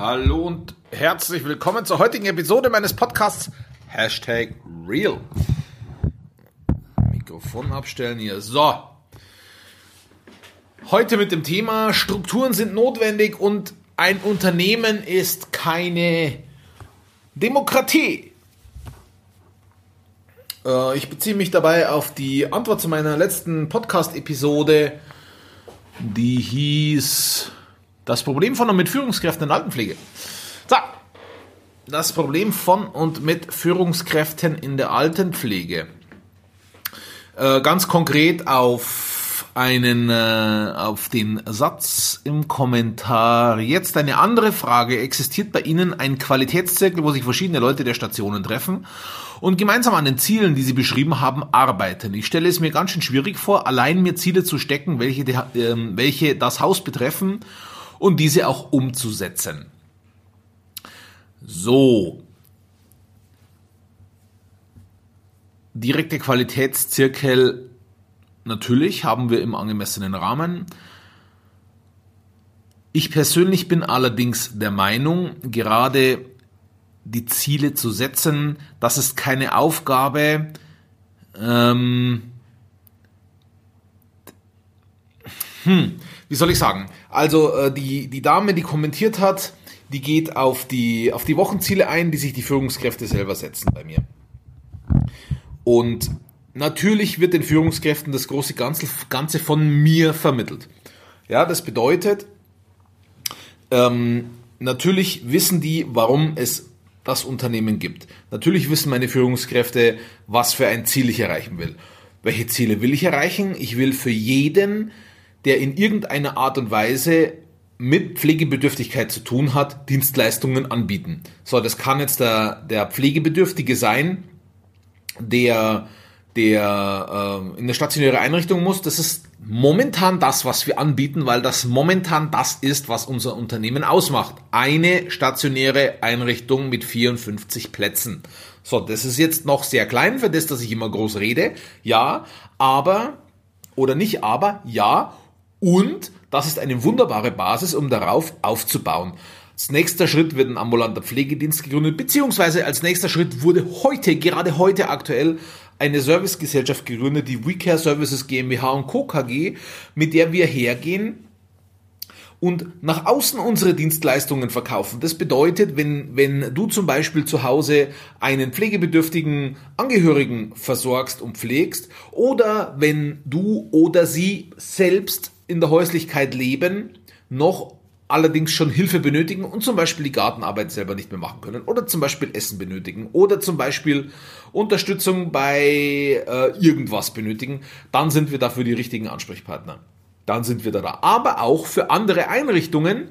Hallo und herzlich willkommen zur heutigen Episode meines Podcasts Hashtag Real. Mikrofon abstellen hier. So. Heute mit dem Thema Strukturen sind notwendig und ein Unternehmen ist keine Demokratie. Äh, ich beziehe mich dabei auf die Antwort zu meiner letzten Podcast-Episode, die hieß das Problem von und mit Führungskräften in Altenpflege. So, das Problem von und mit Führungskräften in der Altenpflege. Äh, ganz konkret auf einen, äh, auf den Satz im Kommentar. Jetzt eine andere Frage. Existiert bei Ihnen ein Qualitätszirkel, wo sich verschiedene Leute der Stationen treffen und gemeinsam an den Zielen, die Sie beschrieben haben, arbeiten? Ich stelle es mir ganz schön schwierig vor, allein mir Ziele zu stecken, welche, äh, welche das Haus betreffen und diese auch umzusetzen. So. Direkte Qualitätszirkel natürlich haben wir im angemessenen Rahmen. Ich persönlich bin allerdings der Meinung, gerade die Ziele zu setzen, das ist keine Aufgabe, ähm, hm, wie soll ich sagen? Also äh, die, die Dame, die kommentiert hat, die geht auf die, auf die Wochenziele ein, die sich die Führungskräfte selber setzen bei mir. Und natürlich wird den Führungskräften das große Ganze, Ganze von mir vermittelt. Ja, das bedeutet, ähm, natürlich wissen die, warum es das Unternehmen gibt. Natürlich wissen meine Führungskräfte, was für ein Ziel ich erreichen will. Welche Ziele will ich erreichen? Ich will für jeden der in irgendeiner Art und Weise mit Pflegebedürftigkeit zu tun hat, Dienstleistungen anbieten. So, das kann jetzt der, der Pflegebedürftige sein, der, der äh, in eine stationäre Einrichtung muss. Das ist momentan das, was wir anbieten, weil das momentan das ist, was unser Unternehmen ausmacht. Eine stationäre Einrichtung mit 54 Plätzen. So, das ist jetzt noch sehr klein für das, dass ich immer groß rede. Ja, aber, oder nicht aber, ja, und das ist eine wunderbare Basis, um darauf aufzubauen. Als nächster Schritt wird ein ambulanter Pflegedienst gegründet, beziehungsweise als nächster Schritt wurde heute, gerade heute aktuell, eine Servicegesellschaft gegründet, die WeCare Services GmbH und Co. KG, mit der wir hergehen und nach außen unsere Dienstleistungen verkaufen. Das bedeutet, wenn, wenn du zum Beispiel zu Hause einen pflegebedürftigen Angehörigen versorgst und pflegst oder wenn du oder sie selbst in der Häuslichkeit leben, noch allerdings schon Hilfe benötigen und zum Beispiel die Gartenarbeit selber nicht mehr machen können oder zum Beispiel Essen benötigen oder zum Beispiel Unterstützung bei äh, irgendwas benötigen, dann sind wir dafür die richtigen Ansprechpartner. Dann sind wir da. Aber auch für andere Einrichtungen,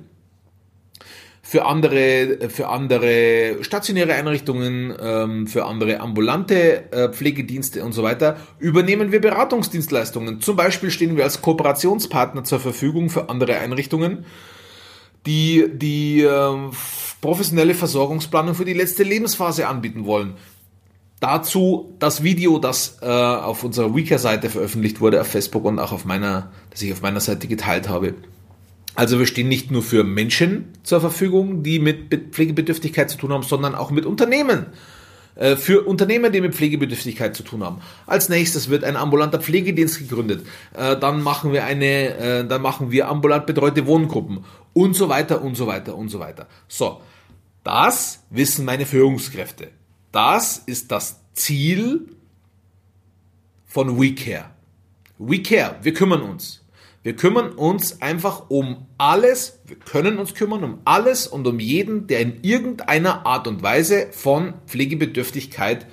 für andere, für andere stationäre Einrichtungen, ähm, für andere ambulante äh, Pflegedienste und so weiter, übernehmen wir Beratungsdienstleistungen. Zum Beispiel stehen wir als Kooperationspartner zur Verfügung für andere Einrichtungen, die die ähm, professionelle Versorgungsplanung für die letzte Lebensphase anbieten wollen. Dazu das Video, das äh, auf unserer WeCare-Seite veröffentlicht wurde, auf Facebook und auch auf meiner, das ich auf meiner Seite geteilt habe. Also wir stehen nicht nur für Menschen zur Verfügung, die mit Pflegebedürftigkeit zu tun haben, sondern auch mit Unternehmen. Äh, für Unternehmer, die mit Pflegebedürftigkeit zu tun haben. Als nächstes wird ein ambulanter Pflegedienst gegründet. Äh, dann machen wir eine, äh, dann machen wir ambulant betreute Wohngruppen und so weiter und so weiter und so weiter. So. Das wissen meine Führungskräfte. Das ist das Ziel von WeCare. WeCare, wir kümmern uns. Wir kümmern uns einfach um alles, wir können uns kümmern um alles und um jeden, der in irgendeiner Art und Weise von Pflegebedürftigkeit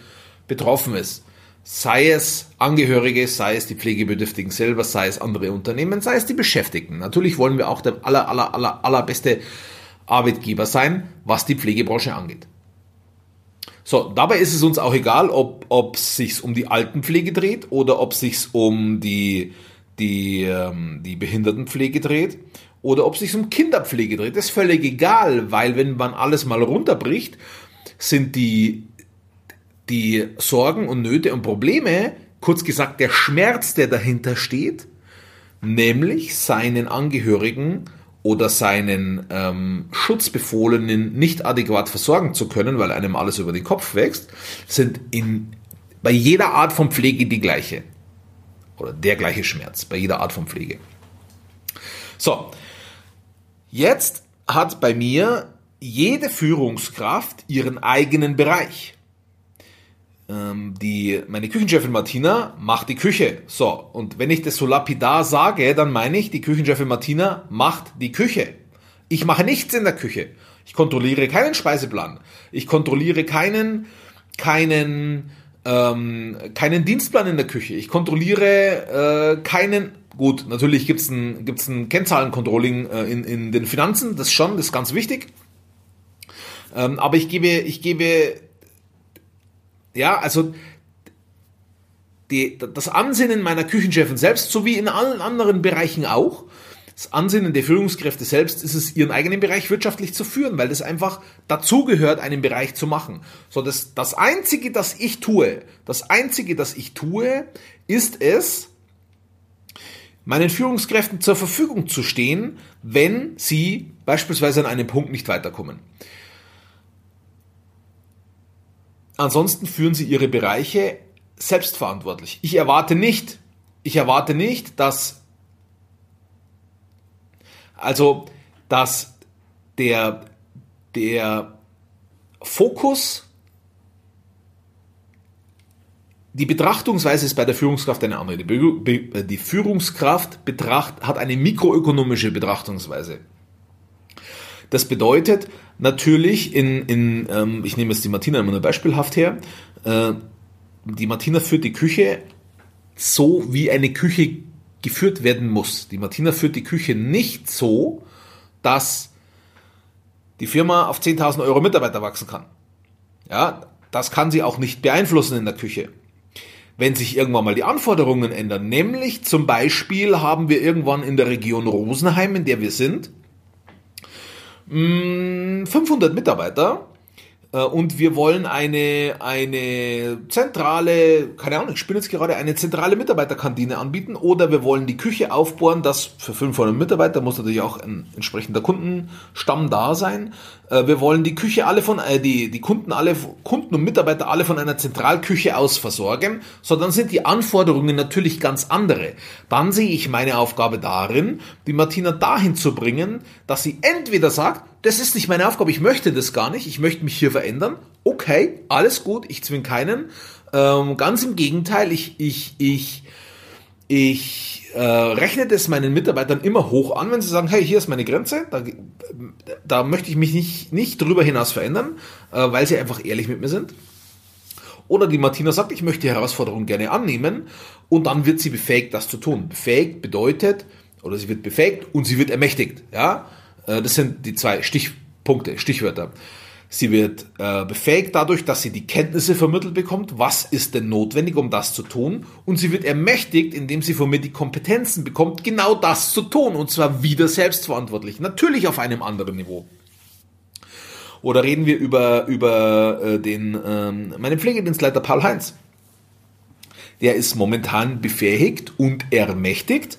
betroffen ist. Sei es Angehörige, sei es die Pflegebedürftigen selber, sei es andere Unternehmen, sei es die Beschäftigten. Natürlich wollen wir auch der aller, aller, aller, allerbeste Arbeitgeber sein, was die Pflegebranche angeht. So, dabei ist es uns auch egal, ob es sich um die Altenpflege dreht oder ob es sich um die die, ähm, die Behindertenpflege dreht oder ob es sich um Kinderpflege dreht. Ist völlig egal, weil wenn man alles mal runterbricht, sind die, die Sorgen und Nöte und Probleme, kurz gesagt der Schmerz, der dahinter steht, nämlich seinen Angehörigen oder seinen ähm, Schutzbefohlenen nicht adäquat versorgen zu können, weil einem alles über den Kopf wächst, sind in, bei jeder Art von Pflege die gleiche. Oder der gleiche Schmerz, bei jeder Art von Pflege. So, jetzt hat bei mir jede Führungskraft ihren eigenen Bereich. Ähm, die, meine Küchenchefin Martina macht die Küche. So, und wenn ich das so lapidar sage, dann meine ich, die Küchenchefin Martina macht die Küche. Ich mache nichts in der Küche. Ich kontrolliere keinen Speiseplan. Ich kontrolliere keinen, keinen, ähm, keinen Dienstplan in der Küche. Ich kontrolliere äh, keinen. Gut, natürlich gibt's ein, gibt's ein Kennzahlencontrolling äh, in, in den Finanzen, das schon, das ist ganz wichtig. Ähm, aber ich gebe, ich gebe ja, also die, das Ansinnen meiner Küchenchefin selbst, sowie in allen anderen Bereichen auch, das Ansinnen der Führungskräfte selbst ist es, ihren eigenen Bereich wirtschaftlich zu führen, weil das einfach dazugehört, einen Bereich zu machen. So, das, das Einzige, das ich tue, das Einzige, das ich tue, ist es, meinen Führungskräften zur Verfügung zu stehen, wenn sie beispielsweise an einem Punkt nicht weiterkommen. Ansonsten führen sie ihre Bereiche selbstverantwortlich. Ich erwarte nicht, ich erwarte nicht, dass also dass der der Fokus die Betrachtungsweise ist bei der Führungskraft eine andere. Die, die Führungskraft betracht, hat eine mikroökonomische Betrachtungsweise. Das bedeutet natürlich in, in ähm, ich nehme jetzt die Martina immer nur beispielhaft her, äh, die Martina führt die Küche so, wie eine Küche geführt werden muss. Die Martina führt die Küche nicht so, dass die Firma auf 10.000 Euro Mitarbeiter wachsen kann. Ja, das kann sie auch nicht beeinflussen in der Küche. Wenn sich irgendwann mal die Anforderungen ändern, nämlich zum Beispiel haben wir irgendwann in der Region Rosenheim, in der wir sind, 500 mm, Mitarbeiter und wir wollen eine, eine zentrale, keine Ahnung, ich spinne jetzt gerade, eine zentrale Mitarbeiterkantine anbieten oder wir wollen die Küche aufbohren, das für 500 Mitarbeiter muss natürlich auch ein entsprechender Kundenstamm da sein. Äh, wir wollen die Küche alle von, äh, die, die Kunden alle, Kunden und Mitarbeiter alle von einer Zentralküche aus versorgen, so dann sind die Anforderungen natürlich ganz andere. Dann sehe ich meine Aufgabe darin, die Martina dahin zu bringen, dass sie entweder sagt, das ist nicht meine Aufgabe, ich möchte das gar nicht, ich möchte mich hier verändern. Okay, alles gut, ich zwinge keinen. Ähm, ganz im Gegenteil, ich, ich, ich, ich äh, rechne das meinen Mitarbeitern immer hoch an, wenn sie sagen, hey, hier ist meine Grenze, da, da möchte ich mich nicht, nicht drüber hinaus verändern, äh, weil sie einfach ehrlich mit mir sind. Oder die Martina sagt, ich möchte die Herausforderung gerne annehmen und dann wird sie befähigt, das zu tun. Befähigt bedeutet, oder sie wird befähigt und sie wird ermächtigt. Ja, äh, das sind die zwei Stichpunkte, Stichwörter. Sie wird äh, befähigt dadurch, dass sie die Kenntnisse vermittelt bekommt, was ist denn notwendig, um das zu tun. Und sie wird ermächtigt, indem sie von mir die Kompetenzen bekommt, genau das zu tun. Und zwar wieder selbstverantwortlich. Natürlich auf einem anderen Niveau. Oder reden wir über, über äh, den, ähm, meinen Pflegedienstleiter Paul Heinz. Der ist momentan befähigt und ermächtigt,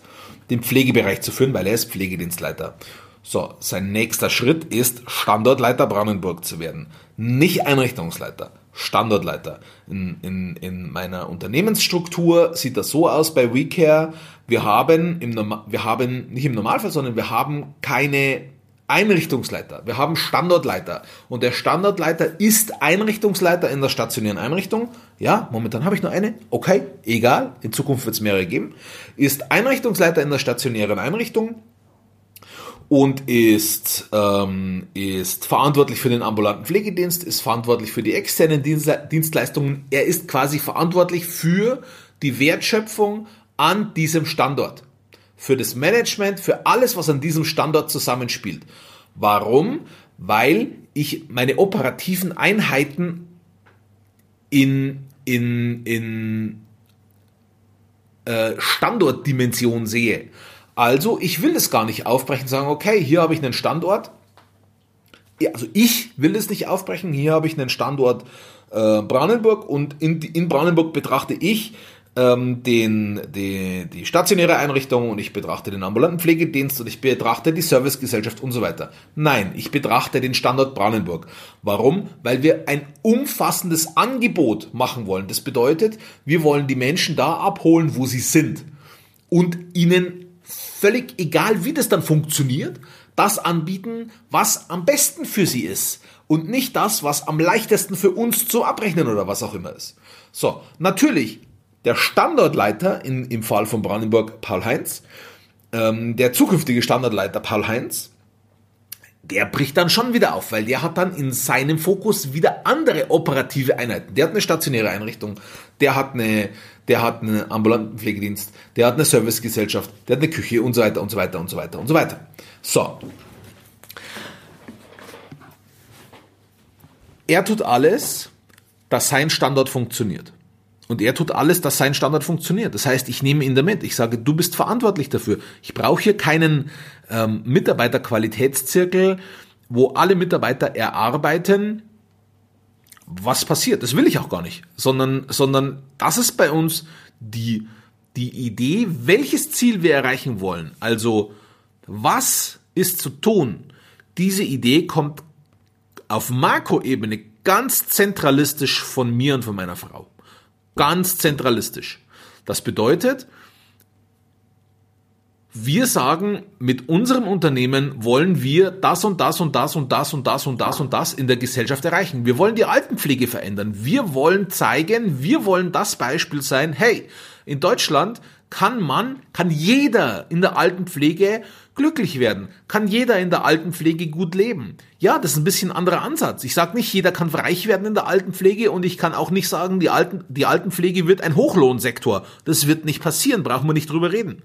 den Pflegebereich zu führen, weil er ist Pflegedienstleiter. So, sein nächster Schritt ist, Standortleiter Brandenburg zu werden. Nicht Einrichtungsleiter, Standortleiter. In, in, in meiner Unternehmensstruktur sieht das so aus bei WeCare. Wir haben, im wir haben nicht im Normalfall, sondern wir haben keine Einrichtungsleiter. Wir haben Standortleiter. Und der Standortleiter ist Einrichtungsleiter in der stationären Einrichtung. Ja, momentan habe ich nur eine. Okay, egal. In Zukunft wird es mehrere geben. Ist Einrichtungsleiter in der stationären Einrichtung und ist, ähm, ist verantwortlich für den ambulanten Pflegedienst, ist verantwortlich für die externen Dienstleistungen. Er ist quasi verantwortlich für die Wertschöpfung an diesem Standort. Für das Management, für alles, was an diesem Standort zusammenspielt. Warum? Weil ich meine operativen Einheiten in, in, in äh, Standortdimension sehe. Also, ich will es gar nicht aufbrechen, sagen, okay, hier habe ich einen Standort. Also ich will es nicht aufbrechen, hier habe ich einen Standort äh, Brandenburg und in, in Brandenburg betrachte ich ähm, den, die, die stationäre Einrichtung und ich betrachte den ambulanten Pflegedienst und ich betrachte die Servicegesellschaft und so weiter. Nein, ich betrachte den Standort Brandenburg. Warum? Weil wir ein umfassendes Angebot machen wollen. Das bedeutet, wir wollen die Menschen da abholen, wo sie sind und ihnen völlig egal, wie das dann funktioniert, das anbieten, was am besten für sie ist und nicht das, was am leichtesten für uns zu abrechnen oder was auch immer ist. So, natürlich der Standortleiter in, im Fall von Brandenburg Paul Heinz, ähm, der zukünftige Standortleiter Paul Heinz, der bricht dann schon wieder auf, weil der hat dann in seinem Fokus wieder andere operative Einheiten. Der hat eine stationäre Einrichtung, der hat eine, der hat einen ambulanten Pflegedienst, der hat eine Servicegesellschaft, der hat eine Küche und so weiter und so weiter und so weiter und so weiter. So. Er tut alles, dass sein Standort funktioniert. Und er tut alles, dass sein Standard funktioniert. Das heißt, ich nehme ihn damit. Ich sage, du bist verantwortlich dafür. Ich brauche hier keinen ähm, Mitarbeiterqualitätszirkel, wo alle Mitarbeiter erarbeiten, was passiert. Das will ich auch gar nicht. Sondern, sondern das ist bei uns die, die Idee, welches Ziel wir erreichen wollen. Also, was ist zu tun? Diese Idee kommt auf Makroebene ganz zentralistisch von mir und von meiner Frau. Ganz zentralistisch. Das bedeutet, wir sagen, mit unserem Unternehmen wollen wir das und das und das und das und das und das und das in der Gesellschaft erreichen. Wir wollen die Altenpflege verändern. Wir wollen zeigen, wir wollen das Beispiel sein, hey, in Deutschland kann man, kann jeder in der Altenpflege glücklich werden, kann jeder in der Altenpflege gut leben. Ja, das ist ein bisschen ein anderer Ansatz. Ich sage nicht, jeder kann reich werden in der Altenpflege und ich kann auch nicht sagen, die, Alten, die Altenpflege wird ein Hochlohnsektor. Das wird nicht passieren, brauchen wir nicht drüber reden.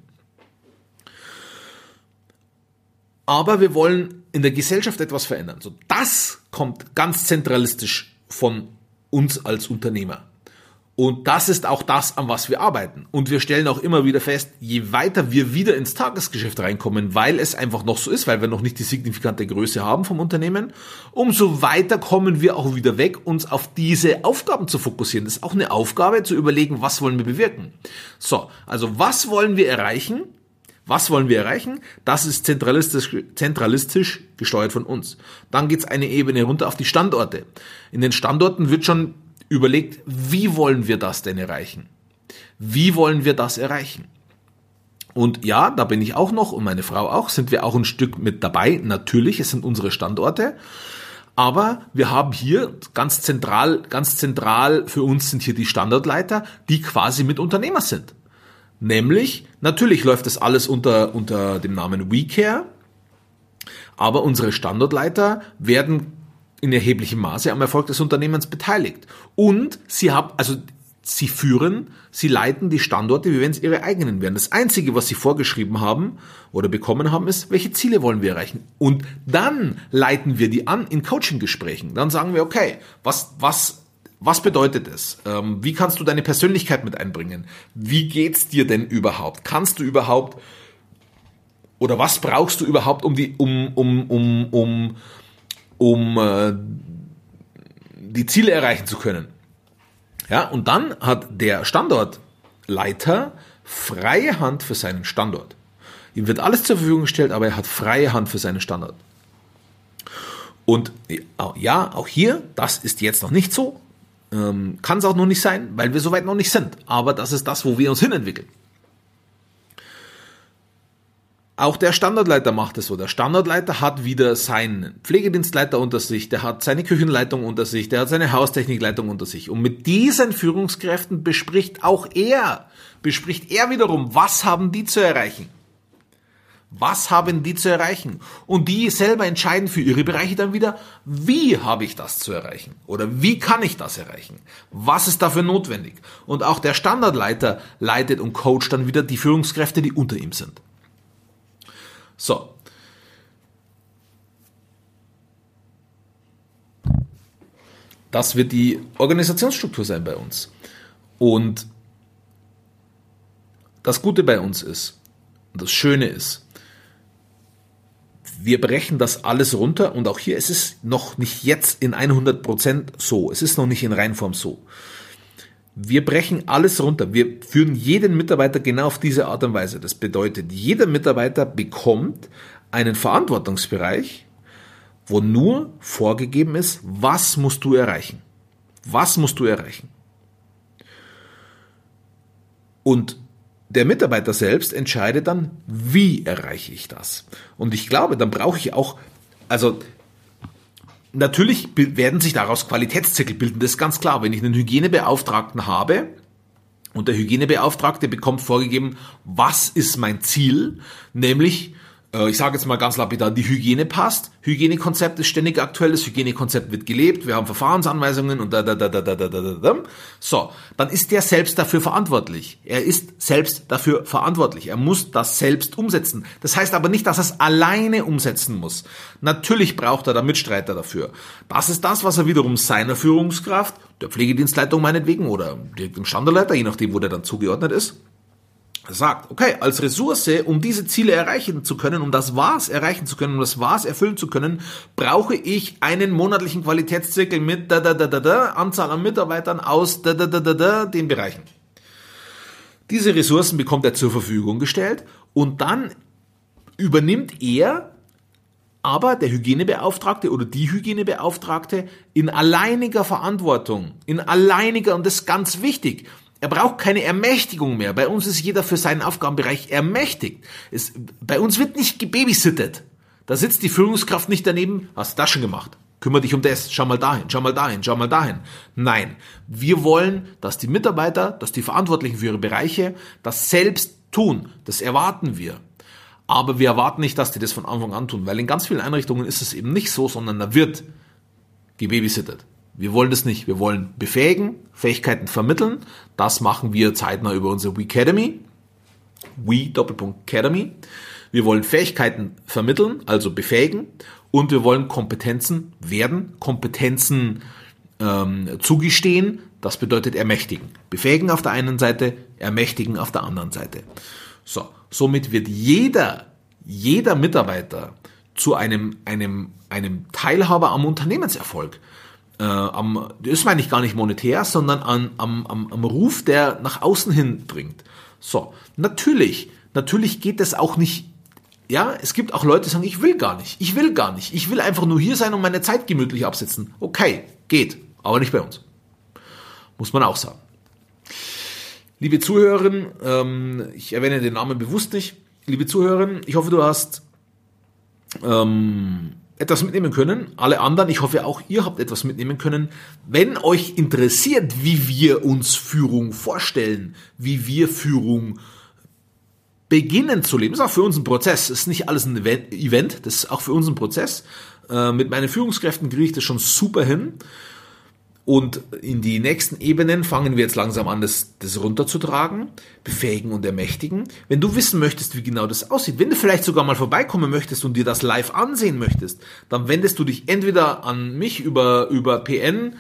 Aber wir wollen in der Gesellschaft etwas verändern. So, das kommt ganz zentralistisch von uns als Unternehmer. Und das ist auch das, an was wir arbeiten. Und wir stellen auch immer wieder fest, je weiter wir wieder ins Tagesgeschäft reinkommen, weil es einfach noch so ist, weil wir noch nicht die signifikante Größe haben vom Unternehmen, umso weiter kommen wir auch wieder weg, uns auf diese Aufgaben zu fokussieren. Das ist auch eine Aufgabe, zu überlegen, was wollen wir bewirken. So, also was wollen wir erreichen? Was wollen wir erreichen? Das ist zentralistisch, zentralistisch gesteuert von uns. Dann geht's eine Ebene runter auf die Standorte. In den Standorten wird schon überlegt, wie wollen wir das denn erreichen? Wie wollen wir das erreichen? Und ja, da bin ich auch noch und meine Frau auch, sind wir auch ein Stück mit dabei. Natürlich, es sind unsere Standorte. Aber wir haben hier ganz zentral, ganz zentral für uns sind hier die Standortleiter, die quasi mit Unternehmer sind. Nämlich, natürlich läuft das alles unter, unter dem Namen WeCare, aber unsere Standortleiter werden in erheblichem Maße am Erfolg des Unternehmens beteiligt. Und sie haben, also sie führen, sie leiten die Standorte, wie wenn es ihre eigenen wären. Das Einzige, was sie vorgeschrieben haben oder bekommen haben, ist, welche Ziele wollen wir erreichen. Und dann leiten wir die an in Coaching-Gesprächen. Dann sagen wir, okay, was, was, was bedeutet es? Ähm, wie kannst du deine Persönlichkeit mit einbringen? Wie geht's dir denn überhaupt? Kannst du überhaupt oder was brauchst du überhaupt, um die, um, um, um, um, um äh, die Ziele erreichen zu können. Ja, und dann hat der Standortleiter freie Hand für seinen Standort. Ihm wird alles zur Verfügung gestellt, aber er hat freie Hand für seinen Standort. Und ja, auch hier, das ist jetzt noch nicht so. Ähm, Kann es auch noch nicht sein, weil wir soweit noch nicht sind. Aber das ist das, wo wir uns hinentwickeln. Auch der Standardleiter macht es so. Der Standardleiter hat wieder seinen Pflegedienstleiter unter sich, der hat seine Küchenleitung unter sich, der hat seine Haustechnikleitung unter sich. Und mit diesen Führungskräften bespricht auch er, bespricht er wiederum, was haben die zu erreichen. Was haben die zu erreichen? Und die selber entscheiden für ihre Bereiche dann wieder, wie habe ich das zu erreichen? Oder wie kann ich das erreichen? Was ist dafür notwendig? Und auch der Standardleiter leitet und coacht dann wieder die Führungskräfte, die unter ihm sind. So. Das wird die Organisationsstruktur sein bei uns. Und das Gute bei uns ist, das Schöne ist, wir brechen das alles runter und auch hier ist es noch nicht jetzt in 100% so. Es ist noch nicht in Reinform so. Wir brechen alles runter. Wir führen jeden Mitarbeiter genau auf diese Art und Weise. Das bedeutet, jeder Mitarbeiter bekommt einen Verantwortungsbereich, wo nur vorgegeben ist, was musst du erreichen. Was musst du erreichen? Und der Mitarbeiter selbst entscheidet dann, wie erreiche ich das. Und ich glaube, dann brauche ich auch, also natürlich werden sich daraus Qualitätszirkel bilden, das ist ganz klar. Wenn ich einen Hygienebeauftragten habe und der Hygienebeauftragte bekommt vorgegeben, was ist mein Ziel, nämlich ich sage jetzt mal ganz lapidar, die Hygiene passt. Hygienekonzept ist ständig aktuell, das Hygienekonzept wird gelebt, wir haben Verfahrensanweisungen und da, da, da, da, da, da, da, da. So, dann ist der selbst dafür verantwortlich. Er ist selbst dafür verantwortlich. Er muss das selbst umsetzen. Das heißt aber nicht, dass er es alleine umsetzen muss. Natürlich braucht er da Mitstreiter dafür. Das ist das, was er wiederum seiner Führungskraft, der Pflegedienstleitung meinetwegen oder dem Standardleiter, je nachdem, wo der dann zugeordnet ist, sagt, okay, als Ressource, um diese Ziele erreichen zu können, um das Was erreichen zu können, um das Was erfüllen zu können, brauche ich einen monatlichen Qualitätszirkel mit da, da, da, da, da, Anzahl an Mitarbeitern aus da, da, da, da, da, den Bereichen. Diese Ressourcen bekommt er zur Verfügung gestellt und dann übernimmt er aber der Hygienebeauftragte oder die Hygienebeauftragte in alleiniger Verantwortung, in alleiniger, und das ist ganz wichtig, er braucht keine Ermächtigung mehr. Bei uns ist jeder für seinen Aufgabenbereich ermächtigt. Es, bei uns wird nicht gebabysittet. Da sitzt die Führungskraft nicht daneben, hast das schon gemacht. Kümmer dich um das, schau mal dahin, schau mal dahin, schau mal dahin. Nein, wir wollen, dass die Mitarbeiter, dass die Verantwortlichen für ihre Bereiche das selbst tun. Das erwarten wir. Aber wir erwarten nicht, dass die das von Anfang an tun, weil in ganz vielen Einrichtungen ist es eben nicht so, sondern da wird gebabysittet. Wir wollen das nicht. Wir wollen befähigen, Fähigkeiten vermitteln. Das machen wir zeitnah über unsere We Academy. We Doppelpunkt Academy. Wir wollen Fähigkeiten vermitteln, also befähigen. Und wir wollen Kompetenzen werden, Kompetenzen ähm, zugestehen. Das bedeutet ermächtigen. Befähigen auf der einen Seite, ermächtigen auf der anderen Seite. So, somit wird jeder, jeder Mitarbeiter zu einem, einem, einem Teilhaber am Unternehmenserfolg äh, am, das meine ich gar nicht monetär, sondern an, am, am, am Ruf, der nach außen hin dringt. So, natürlich, natürlich geht das auch nicht ja, es gibt auch Leute, die sagen, ich will gar nicht, ich will gar nicht, ich will einfach nur hier sein und meine Zeit gemütlich absitzen. Okay, geht, aber nicht bei uns. Muss man auch sagen. Liebe Zuhörerinnen, ähm, ich erwähne den Namen bewusst nicht. Liebe Zuhörerinnen, ich hoffe, du hast ähm, etwas mitnehmen können. Alle anderen, ich hoffe auch ihr habt etwas mitnehmen können. Wenn euch interessiert, wie wir uns Führung vorstellen, wie wir Führung beginnen zu leben, ist auch für uns ein Prozess. Ist nicht alles ein Event, das ist auch für uns ein Prozess. Äh, mit meinen Führungskräften kriege ich das schon super hin. Und in die nächsten Ebenen fangen wir jetzt langsam an, das, das runterzutragen, befähigen und ermächtigen. Wenn du wissen möchtest, wie genau das aussieht, wenn du vielleicht sogar mal vorbeikommen möchtest und dir das live ansehen möchtest, dann wendest du dich entweder an mich über, über PN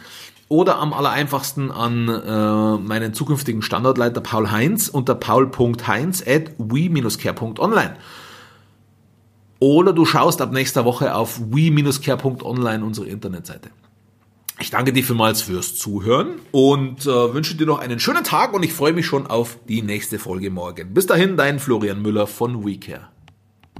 oder am allereinfachsten an äh, meinen zukünftigen Standortleiter Paul Heinz unter paul.heinz at we-care.online. Oder du schaust ab nächster Woche auf we-care.online unsere Internetseite. Ich danke dir vielmals fürs Zuhören und äh, wünsche dir noch einen schönen Tag und ich freue mich schon auf die nächste Folge morgen. Bis dahin, dein Florian Müller von WeCare.